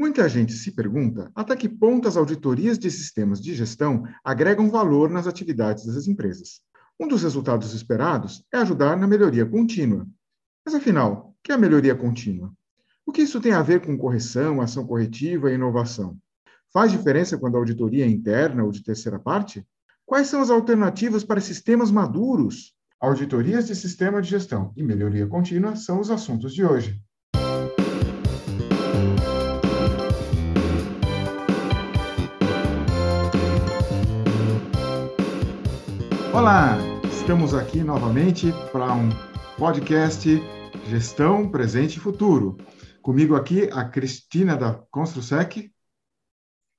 Muita gente se pergunta até que ponto as auditorias de sistemas de gestão agregam valor nas atividades das empresas. Um dos resultados esperados é ajudar na melhoria contínua. Mas afinal, o que é a melhoria contínua? O que isso tem a ver com correção, ação corretiva e inovação? Faz diferença quando a auditoria é interna ou de terceira parte? Quais são as alternativas para sistemas maduros? Auditorias de sistema de gestão e melhoria contínua são os assuntos de hoje. Olá, estamos aqui novamente para um podcast Gestão Presente e Futuro. Comigo aqui a Cristina da Construsec.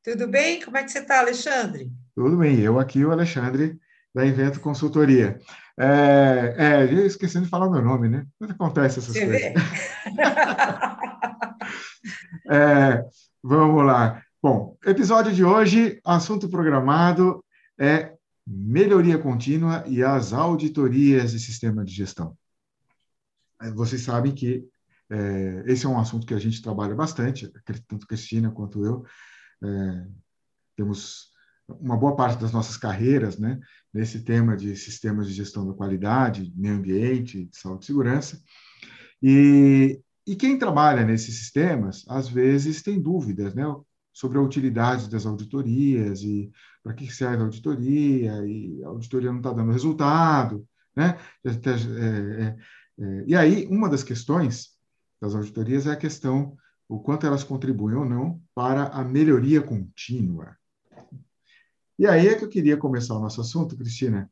Tudo bem? Como é que você está, Alexandre? Tudo bem, eu aqui, o Alexandre, da Invento Consultoria. É, é, esqueci de falar meu nome, né? Acontece essas você coisas? É, vamos lá. Bom, episódio de hoje, assunto programado é melhoria contínua e as auditorias de sistema de gestão. É, vocês sabem que é, esse é um assunto que a gente trabalha bastante, tanto Cristina quanto eu. É, temos uma boa parte das nossas carreiras né, nesse tema de sistemas de gestão da qualidade, meio ambiente, saúde e segurança. E, e quem trabalha nesses sistemas, às vezes, tem dúvidas né, sobre a utilidade das auditorias e para que serve a auditoria, e a auditoria não está dando resultado, né? É, é, é, e aí, uma das questões das auditorias é a questão o quanto elas contribuem ou não para a melhoria contínua. E aí é que eu queria começar o nosso assunto, Cristina.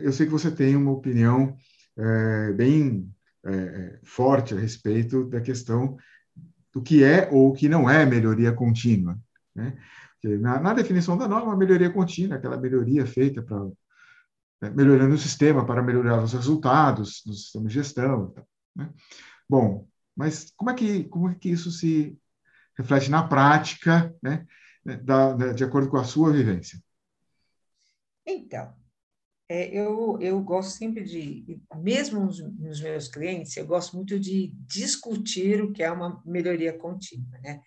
Eu sei que você tem uma opinião bem forte a respeito da questão do que é ou o que não é melhoria contínua. Né? Na, na, definição da norma, a melhoria contínua, aquela melhoria feita para né, melhorando o sistema para melhorar os resultados do sistema de gestão. Né? Bom, mas como é que como é que isso se reflete na prática, né, da, da, de acordo com a sua vivência? Então, é, eu, eu gosto sempre de, mesmo nos, nos, meus clientes, eu gosto muito de discutir o que é uma melhoria contínua, né?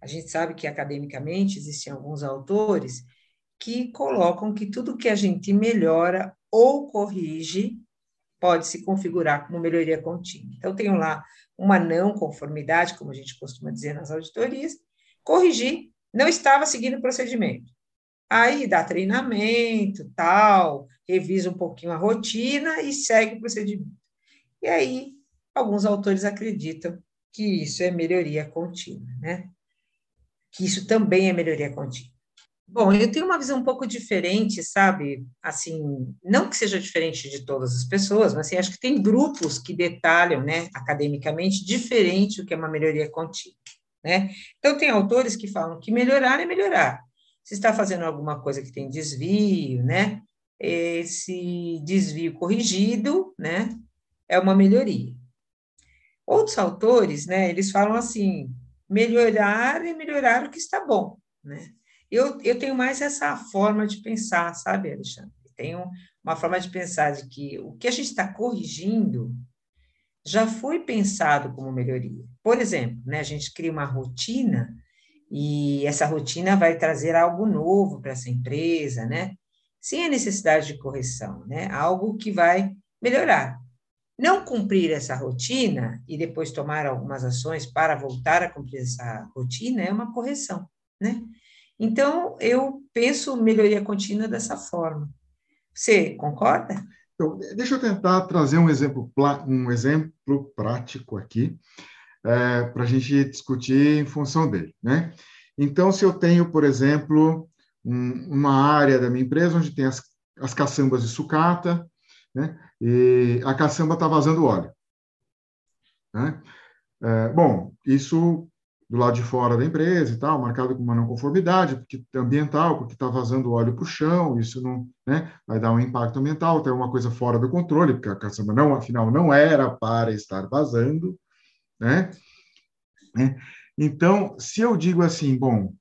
A gente sabe que academicamente existem alguns autores que colocam que tudo que a gente melhora ou corrige pode se configurar como melhoria contínua. Então, tenho lá uma não conformidade, como a gente costuma dizer nas auditorias, corrigir, não estava seguindo o procedimento. Aí dá treinamento, tal, revisa um pouquinho a rotina e segue o procedimento. E aí, alguns autores acreditam que isso é melhoria contínua, né? Que isso também é melhoria contínua. Bom, eu tenho uma visão um pouco diferente, sabe? Assim, não que seja diferente de todas as pessoas, mas assim, acho que tem grupos que detalham, né, academicamente, diferente o que é uma melhoria contínua, né? Então, tem autores que falam que melhorar é melhorar. Se está fazendo alguma coisa que tem desvio, né? Esse desvio corrigido, né? É uma melhoria. Outros autores, né? Eles falam assim: melhorar é melhorar o que está bom, né? Eu, eu tenho mais essa forma de pensar, sabe, Alexandre? Tenho uma forma de pensar de que o que a gente está corrigindo já foi pensado como melhoria. Por exemplo, né, a gente cria uma rotina e essa rotina vai trazer algo novo para essa empresa, né? Sem a necessidade de correção, né? Algo que vai melhorar. Não cumprir essa rotina e depois tomar algumas ações para voltar a cumprir essa rotina é uma correção, né? Então, eu penso melhoria contínua dessa forma. Você concorda? Então, deixa eu tentar trazer um exemplo, um exemplo prático aqui, é, para a gente discutir em função dele. Né? Então, se eu tenho, por exemplo, um, uma área da minha empresa onde tem as, as caçambas de sucata, né? e a caçamba está vazando óleo. Né? É, bom, isso do lado de fora da empresa e tal, marcado com uma não conformidade porque ambiental, porque está vazando óleo para o chão, isso não né, vai dar um impacto ambiental, tem uma coisa fora do controle, porque a caçamba não, afinal, não era para estar vazando, né? né? Então, se eu digo assim, bom,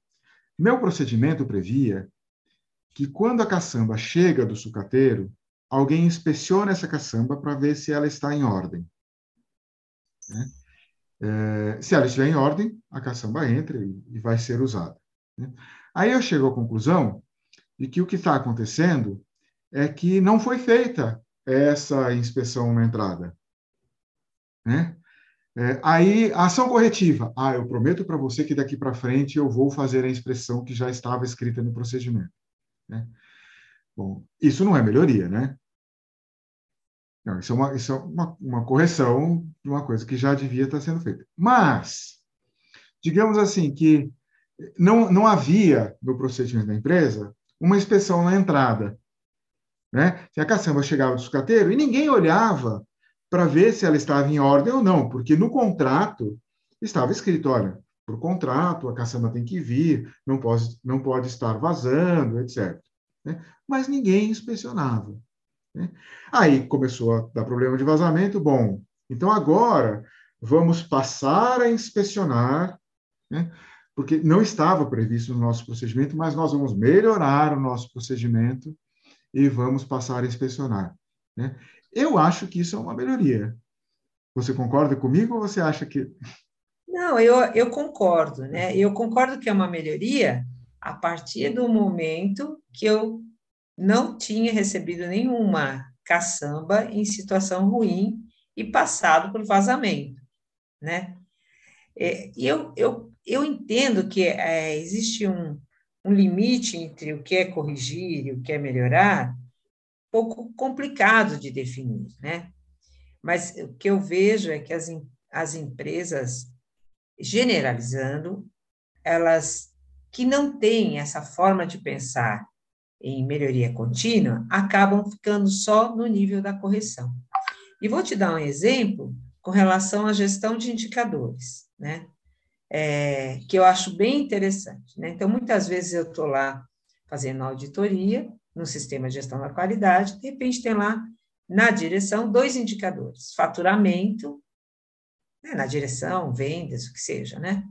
meu procedimento previa que quando a caçamba chega do sucateiro, alguém inspeciona essa caçamba para ver se ela está em ordem. Né? É, se ela estiver em ordem, a caçamba entra e, e vai ser usada. Né? Aí eu chego à conclusão de que o que está acontecendo é que não foi feita essa inspeção na entrada. Né? É, aí, ação corretiva. Ah, eu prometo para você que daqui para frente eu vou fazer a inspeção que já estava escrita no procedimento. Né? Bom, isso não é melhoria, né? Não, isso é, uma, isso é uma, uma correção de uma coisa que já devia estar sendo feita. Mas, digamos assim, que não, não havia no procedimento da empresa uma inspeção na entrada. Né? Se a caçamba chegava do sucateiro e ninguém olhava para ver se ela estava em ordem ou não, porque no contrato estava escrito, olha, por contrato a caçamba tem que vir, não pode, não pode estar vazando, etc. Né? Mas ninguém inspecionava. Né? Aí começou a dar problema de vazamento, bom, então agora vamos passar a inspecionar, né? porque não estava previsto no nosso procedimento, mas nós vamos melhorar o nosso procedimento e vamos passar a inspecionar. Né? Eu acho que isso é uma melhoria. Você concorda comigo ou você acha que. Não, eu, eu concordo, né? Eu concordo que é uma melhoria a partir do momento que eu não tinha recebido nenhuma caçamba em situação ruim e passado por vazamento, né? É, eu, eu, eu entendo que é, existe um, um limite entre o que é corrigir e o que é melhorar, pouco complicado de definir, né? Mas o que eu vejo é que as, as empresas, generalizando, elas que não têm essa forma de pensar em melhoria contínua, acabam ficando só no nível da correção. E vou te dar um exemplo com relação à gestão de indicadores, né? É, que eu acho bem interessante. Né? Então, muitas vezes eu estou lá fazendo auditoria no sistema de gestão da qualidade, de repente tem lá na direção dois indicadores: faturamento, né, na direção, vendas, o que seja, né?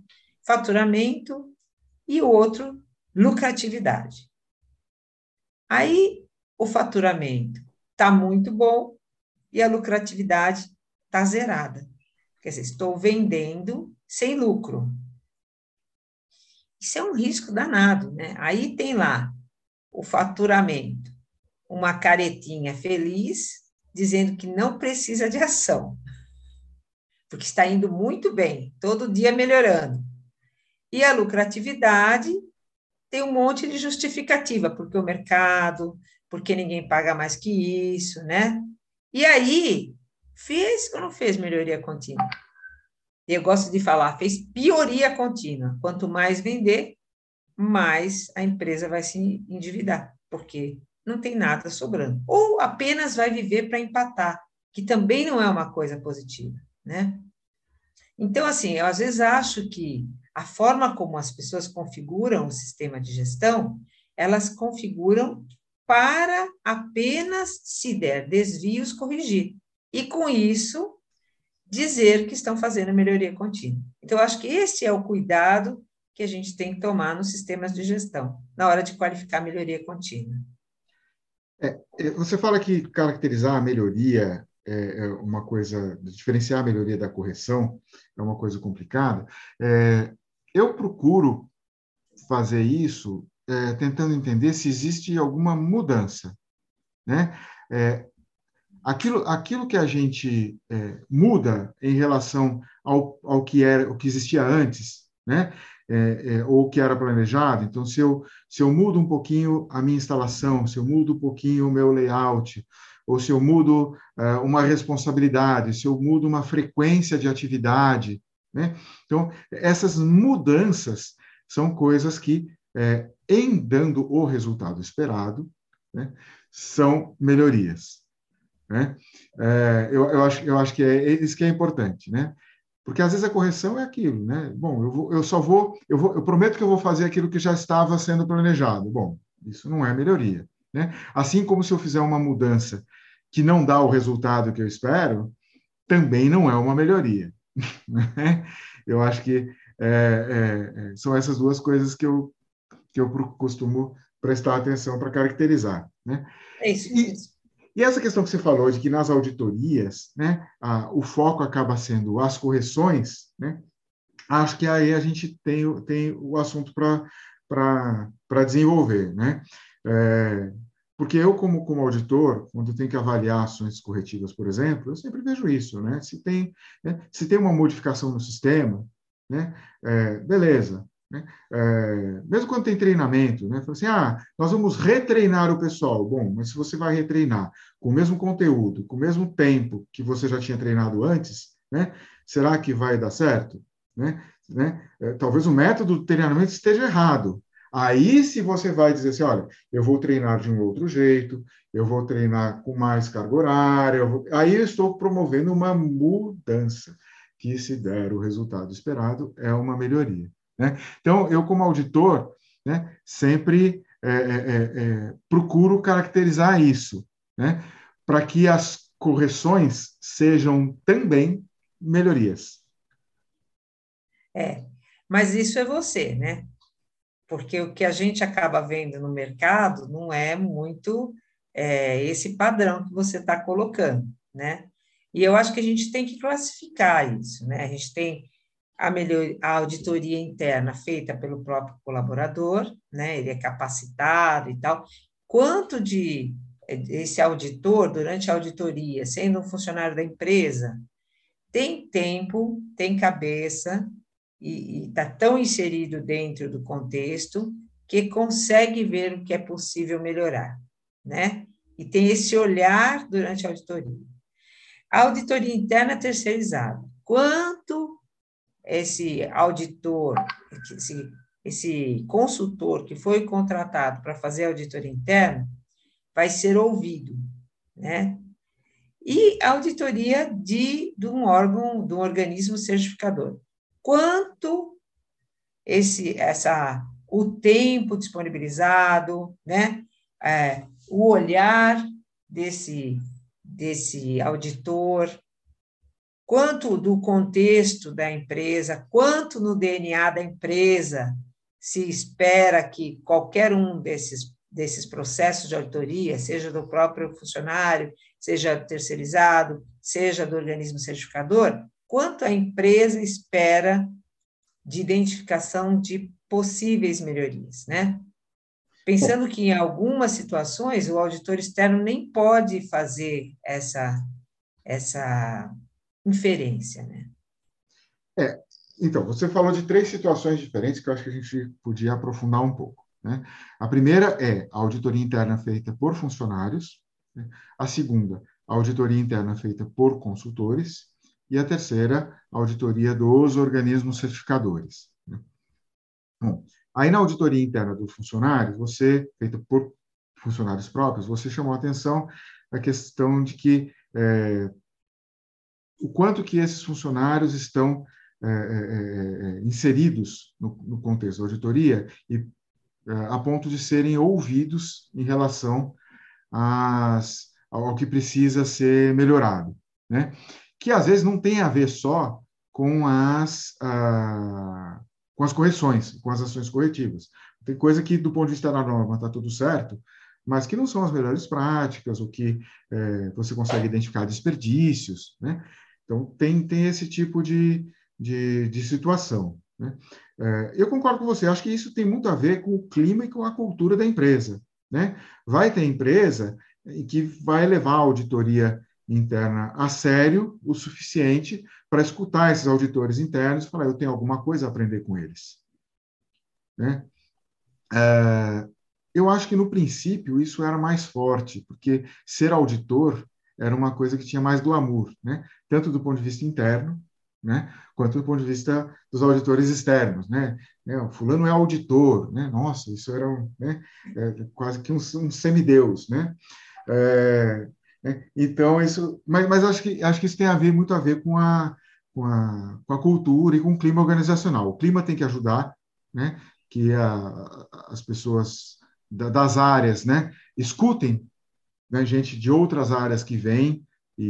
Faturamento e o outro, lucratividade. Aí o faturamento está muito bom e a lucratividade está zerada. Quer dizer, estou vendendo sem lucro. Isso é um risco danado, né? Aí tem lá faturamento, uma caretinha feliz dizendo que não precisa de ação, porque está indo muito bem, todo dia melhorando. E a lucratividade tem um monte de justificativa, porque o mercado, porque ninguém paga mais que isso, né? E aí, fez ou não fez melhoria contínua? Eu gosto de falar, fez pioria contínua. Quanto mais vender, mais a empresa vai se endividar, porque não tem nada sobrando. Ou apenas vai viver para empatar, que também não é uma coisa positiva, né? Então, assim, eu às vezes acho que a forma como as pessoas configuram o sistema de gestão, elas configuram para apenas, se der desvios, corrigir. E com isso, dizer que estão fazendo melhoria contínua. Então, eu acho que esse é o cuidado que a gente tem que tomar nos sistemas de gestão, na hora de qualificar a melhoria contínua. É, é você fala que caracterizar a melhoria é, é uma coisa, diferenciar a melhoria da correção é uma coisa complicada. É, eu procuro fazer isso é, tentando entender se existe alguma mudança, né? É, aquilo, aquilo que a gente é, muda em relação ao, ao que era, o que existia antes, né? É, é, ou que era planejado. Então, se eu, se eu mudo um pouquinho a minha instalação, se eu mudo um pouquinho o meu layout, ou se eu mudo é, uma responsabilidade, se eu mudo uma frequência de atividade, né? Então, essas mudanças são coisas que, é, em dando o resultado esperado, né, são melhorias. Né? É, eu, eu, acho, eu acho que é isso que é importante. Né? Porque às vezes a correção é aquilo, né? Bom, eu, vou, eu só vou eu, vou, eu prometo que eu vou fazer aquilo que já estava sendo planejado. Bom, isso não é melhoria, né? Assim como se eu fizer uma mudança que não dá o resultado que eu espero, também não é uma melhoria. Né? Eu acho que é, é, é, são essas duas coisas que eu, que eu costumo prestar atenção para caracterizar. Né? É isso. E, E essa questão que você falou de que nas auditorias, né, a, o foco acaba sendo as correções, né, acho que aí a gente tem, tem o assunto para desenvolver, né? É, porque eu, como, como auditor, quando eu tenho que avaliar ações corretivas, por exemplo, eu sempre vejo isso, né? Se tem, né, se tem uma modificação no sistema, né, é, beleza, né? É, mesmo quando tem treinamento, né? Fala assim, ah, nós vamos retreinar o pessoal. Bom, mas se você vai retreinar com o mesmo conteúdo, com o mesmo tempo que você já tinha treinado antes, né? Será que vai dar certo? Né? Né? É, talvez o método do treinamento esteja errado. Aí, se você vai dizer assim, olha, eu vou treinar de um outro jeito, eu vou treinar com mais carga horária, vou... aí eu estou promovendo uma mudança, que se der o resultado esperado, é uma melhoria. Né? Então, eu, como auditor, né, sempre é, é, é, é procuro caracterizar isso, né, para que as correções sejam também melhorias. É, mas isso é você, né? Porque o que a gente acaba vendo no mercado não é muito é, esse padrão que você está colocando, né? E eu acho que a gente tem que classificar isso, né? A gente tem a, melhor, a auditoria interna feita pelo próprio colaborador, né? Ele é capacitado e tal. Quanto de esse auditor, durante a auditoria, sendo um funcionário da empresa, tem tempo, tem cabeça e está tão inserido dentro do contexto que consegue ver o que é possível melhorar, né? E tem esse olhar durante a auditoria. A auditoria interna terceirizada. Quanto esse auditor, esse, esse consultor que foi contratado para fazer auditoria interna, vai ser ouvido, né? E auditoria de, de um órgão, de um organismo certificador. Quanto esse, essa, o tempo disponibilizado, né? É, o olhar desse, desse auditor, quanto do contexto da empresa, quanto no DNA da empresa se espera que qualquer um desses, desses processos de auditoria, seja do próprio funcionário, seja terceirizado, seja do organismo certificador, quanto a empresa espera de identificação de possíveis melhorias, né? Pensando que em algumas situações o auditor externo nem pode fazer essa essa inferência, né? É, então, você falou de três situações diferentes que eu acho que a gente podia aprofundar um pouco. Né? A primeira é a auditoria interna feita por funcionários, né? a segunda, a auditoria interna feita por consultores, e a terceira, a auditoria dos organismos certificadores. Né? Bom, aí na auditoria interna dos funcionários, você, feita por funcionários próprios, você chamou a atenção a questão de que é, o quanto que esses funcionários estão é, é, é, inseridos no, no, contexto da auditoria e a ponto de serem ouvidos em relação às, ao que precisa ser melhorado, né? Que às vezes não tem a ver só com as com as correções, com as ações corretivas. Tem coisa que do ponto de vista da norma está tudo certo, mas que não são as melhores práticas, o que é, você consegue identificar desperdícios, né? Então, tem, tem esse tipo de, de, de situação. Né? É, eu concordo com você, acho que isso tem muito a ver com o clima e com a cultura da empresa. Né? Vai ter empresa que vai levar a auditoria interna a sério o suficiente para escutar esses auditores internos e falar, eu tenho alguma coisa a aprender com eles. Né? É, eu acho que, no princípio, isso era mais forte, porque ser auditor era uma coisa que tinha mais glamour, né? tanto do ponto de vista interno, né? quanto do ponto de vista dos auditores externos. Né? É, o fulano é auditor, né? nossa, isso era um, né? é, quase que um, um semideus. Né? É, é, então, isso, mas, mas acho, que, acho que isso tem a ver, muito a ver com a, com a, com a cultura e com o clima organizacional. O clima tem que ajudar né? que a, as pessoas da, das áreas né? escutem né, gente de outras áreas que vêm e,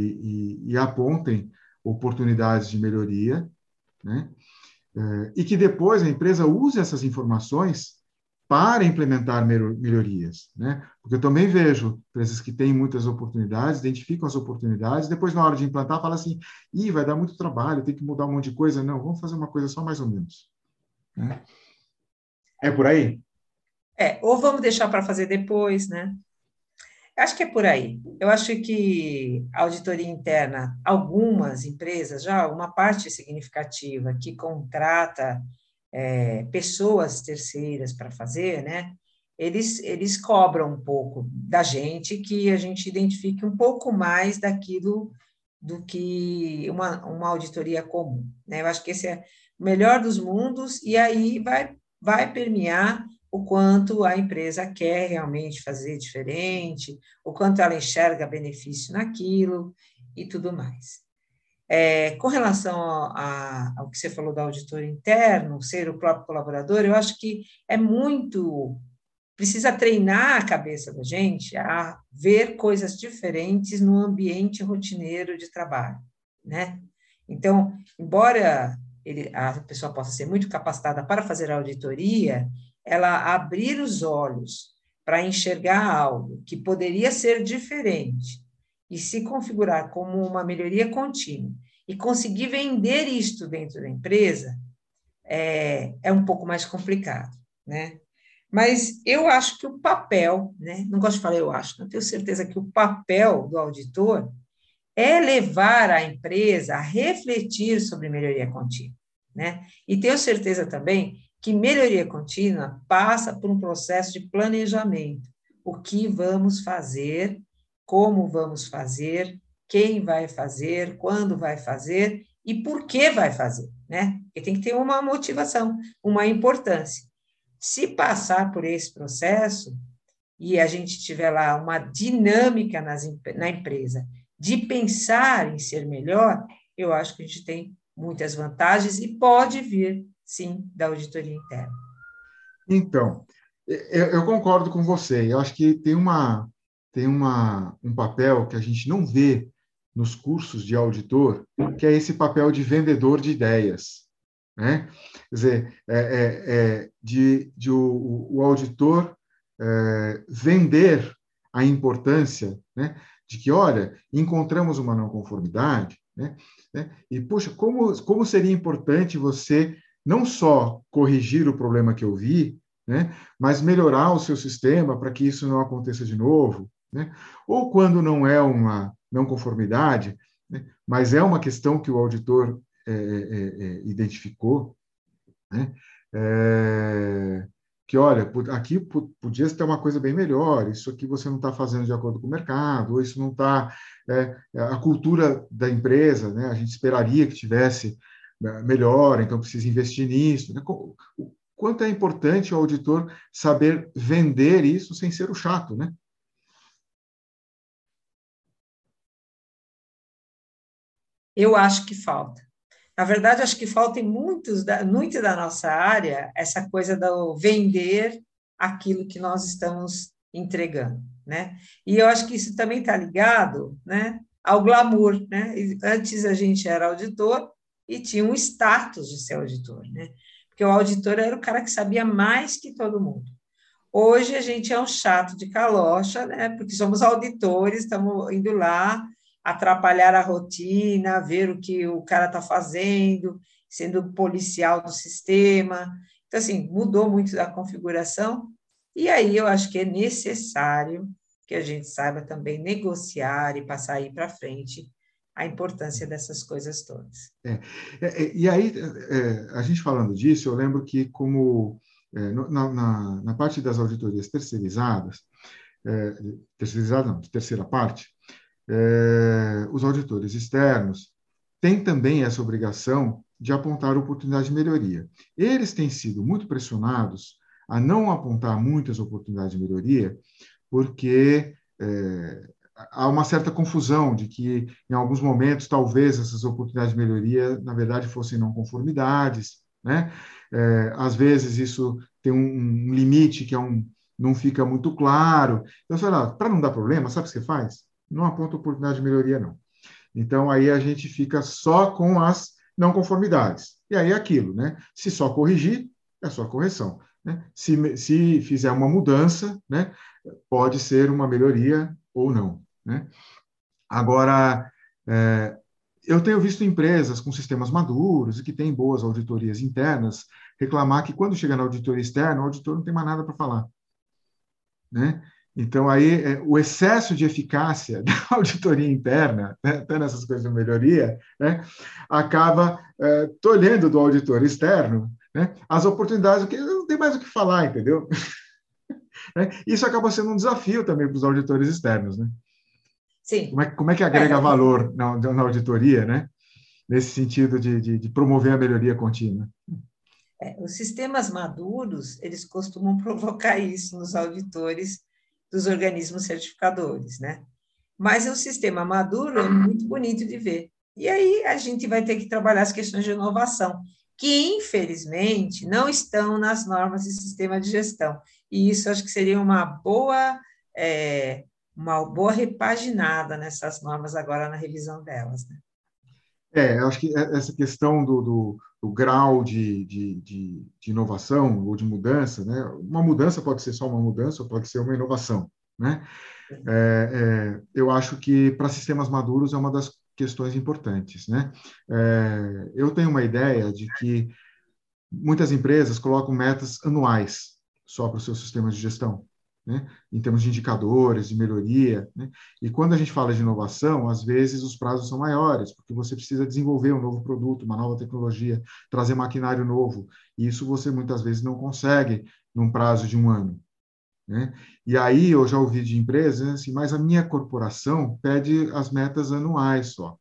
e, e apontem oportunidades de melhoria, né? É, e que depois a empresa use essas informações para implementar melhorias, né? Porque eu também vejo empresas que têm muitas oportunidades, identificam as oportunidades, depois na hora de implantar fala assim, ih, vai dar muito trabalho, tem que mudar um monte de coisa. Não, vamos fazer uma coisa só mais ou menos. Né? É por aí? É, ou vamos deixar para fazer depois, né? Acho que é por aí. Eu acho que a auditoria interna, algumas empresas, já uma parte significativa que contrata é, pessoas terceiras para fazer, né? Eles, eles cobram um pouco da gente que a gente identifique um pouco mais daquilo do que uma, uma auditoria comum. Né? Eu acho que esse é o melhor dos mundos, e aí vai, vai permear o quanto a empresa quer realmente fazer diferente, o quanto ela enxerga benefício naquilo e tudo mais. É, com relação a, ao que você falou do auditor interno, ser o próprio colaborador, eu acho que é muito. Precisa treinar a cabeça da gente a ver coisas diferentes no ambiente rotineiro de trabalho, né? Então, embora ele, a pessoa possa ser muito capacitada para fazer a auditoria, ela abrir os olhos para enxergar algo que poderia ser diferente e se configurar como uma melhoria contínua e conseguir vender isto dentro da empresa é, é um pouco mais complicado, né? Mas eu acho que o papel, né? Não gosto de falar eu acho, não tenho certeza que o papel do auditor é levar a empresa a refletir sobre melhoria contínua, né? E tenho certeza também que melhoria contínua passa por um processo de planejamento. O que vamos fazer, como vamos fazer, quem vai fazer, quando vai fazer e por que vai fazer, né? Tem que ter uma motivação, uma importância. Se passar por esse processo e a gente tiver lá uma dinâmica nas, na empresa de pensar em ser melhor, eu acho que a gente tem muitas vantagens e pode vir sim, da auditoria interna. Então, eu, concordo com você. Eu acho que tem, uma, tem uma, um papel que a gente não vê nos cursos de auditor, que é esse papel de vendedor de ideias. Né? Quer dizer, é, é, é de, de o, o auditor é, vender a importância né, de que, olha, encontramos uma não conformidade, né, né, e, puxa, como, como seria importante você não só corrigir o problema que eu vi, né, mas melhorar o seu sistema para que isso não aconteça de novo, né? Ou quando não é uma não conformidade, né, mas é uma questão que o auditor é, é, é, identificou, né? É, que olha, aqui podia ter uma coisa bem melhor, isso aqui você não está fazendo de acordo com o mercado, ou isso não está. É, a cultura da empresa, né? a gente esperaria que tivesse melhor, então precisa investir nisso. Né? O quanto é importante o auditor saber vender isso sem ser o chato, né? Eu acho que falta. Na verdade, acho que falta em muitos da, muito da nossa área essa coisa do vender aquilo que nós estamos entregando, né? E eu acho que isso também está ligado, né, ao glamour, né? Antes a gente era auditor, e tinha um status de ser auditor, né? Porque o auditor era o cara que sabia mais que todo mundo. Hoje a gente é um chato de calocha, né? Porque somos auditores, estamos indo lá atrapalhar a rotina, ver o que o cara está fazendo, sendo policial do sistema. Então, assim, mudou muito da configuração, e aí eu acho que é necessário que a gente saiba também negociar e passar aí para frente a importância dessas coisas todas. É, é, é e aí, é, a gente falando disso, eu lembro que como é, na, na, na, parte das auditorias terceirizadas, é, terceirizadas não, de terceira parte, os auditores externos têm também essa obrigação de apontar oportunidades de melhoria. Eles têm sido muito pressionados a não apontar muitas oportunidades de melhoria, porque é, há uma certa confusão de que, em alguns momentos, talvez essas oportunidades de melhoria, na verdade, fossem não conformidades, né? É, às vezes isso tem um, um, limite que é um, não fica muito claro. Então, sei lá, para não dar problema, sabe o que você faz? Não aponta oportunidade de melhoria, não. Então, aí a gente fica só com as não conformidades. E aí é aquilo, né? Se só corrigir, é só correção. Né? Se, se fizer uma mudança, né, pode ser uma melhoria ou não. Né? Agora, é, eu tenho visto empresas com sistemas maduros e que têm boas auditorias internas reclamar que quando chega na auditoria externa, o auditor não tem mais nada para falar. Né? Então, aí, é, o excesso de eficácia da auditoria interna, né, até nessas coisas de melhoria, né, acaba é, tolhendo do auditor externo né, as oportunidades, que não tem mais o que falar, entendeu? Né? Isso acaba sendo um desafio também para os auditores externos, né? Sim. Como é, como é que agrega é. valor na, na, auditoria, né? Nesse sentido de, de, de promover a melhoria contínua. É, os sistemas maduros, eles costumam provocar isso nos auditores dos organismos certificadores, né? Mas o sistema maduro é muito bonito de ver. E aí a gente vai ter que trabalhar as questões de inovação, que infelizmente não estão nas normas de sistema de gestão. E isso acho que seria uma boa é, uma boa repaginada nessas normas agora na revisão delas. Né? É, eu acho que essa questão do, do, do grau de, de, de, de, inovação ou de mudança, né? uma mudança pode ser só uma mudança ou pode ser uma inovação. Né? É, é, eu acho que para sistemas maduros é uma das questões importantes. Né? É, eu tenho uma ideia de que muitas empresas colocam metas anuais só para os seus sistemas de gestão né, em termos de indicadores, de melhoria. Né? E quando a gente fala de inovação, às vezes os prazos são maiores, porque você precisa desenvolver um novo produto, uma nova tecnologia, trazer maquinário novo. E isso você muitas vezes não consegue num prazo de um ano. Né? E aí eu já ouvi de empresas assim, mas a minha corporação pede as metas anuais só.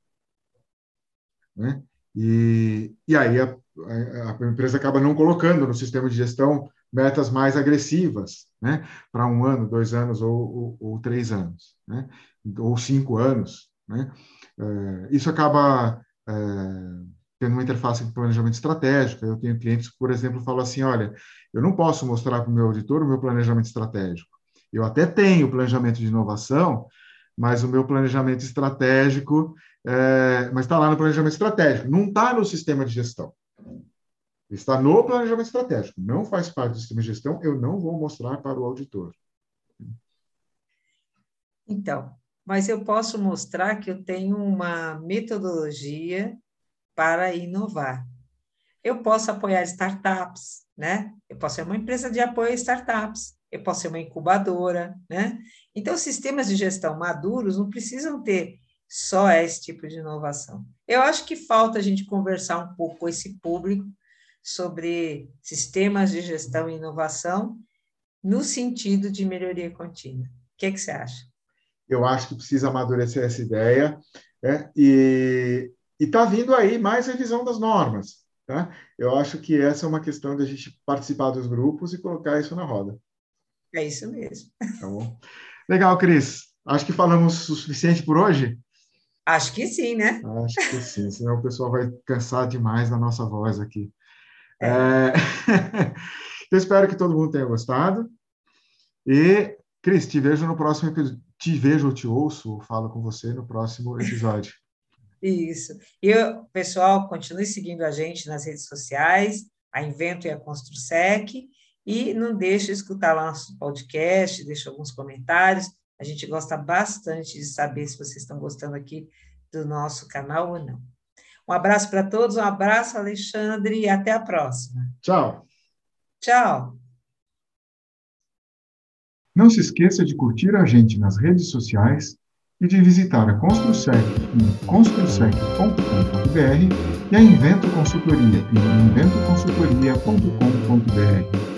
Né? E, e aí a, a, a empresa acaba não colocando no sistema de gestão metas mais agressivas, né? Para um ano, dois anos ou, ou, ou, três anos, né? Ou cinco anos, né? É, isso acaba é, tendo uma interface com planejamento estratégico. Eu tenho clientes que, por exemplo, falam assim, olha, eu não posso mostrar para o meu auditor o meu planejamento estratégico. Eu até tenho planejamento de inovação, mas o meu planejamento estratégico, é, mas está lá no planejamento estratégico, não está no sistema de gestão. Está no planejamento estratégico, não faz parte do sistema de gestão, eu não vou mostrar para o auditor. Então, mas eu posso mostrar que eu tenho uma metodologia para inovar. Eu posso apoiar startups, né? Eu posso ser uma empresa de apoio a startups, eu posso ser uma incubadora, né? Então, sistemas de gestão maduros não precisam ter só esse tipo de inovação. Eu acho que falta a gente conversar um pouco com esse público sobre sistemas de gestão e inovação no sentido de melhoria contínua. O que, é que você acha? Eu acho que precisa amadurecer essa ideia é, e está vindo aí mais revisão das normas. Tá? Eu acho que essa é uma questão da gente participar dos grupos e colocar isso na roda. É isso mesmo. Tá bom. Legal, Cris. Acho que falamos o suficiente por hoje. Acho que sim, né? Acho que sim, senão o pessoal vai cansar demais da nossa voz aqui. É... é. então, espero que todo mundo tenha gostado. E, Cris, te vejo no próximo episódio. Te vejo ou te ouço, falo com você no próximo episódio. Isso. E, pessoal, continue seguindo a gente nas redes sociais, a Invento e a Construsec, e não deixe de escutar lá nosso podcast, deixe alguns comentários. A gente gosta bastante de saber se vocês estão gostando aqui do nosso canal ou não. Um abraço para todos, um abraço, Alexandre, e até a próxima. Tchau. Tchau. Não se esqueça de curtir a gente nas redes sociais e de visitar a Construsec em construsec.com.br e a Invento Consultoria em inventoconsultoria.com.br.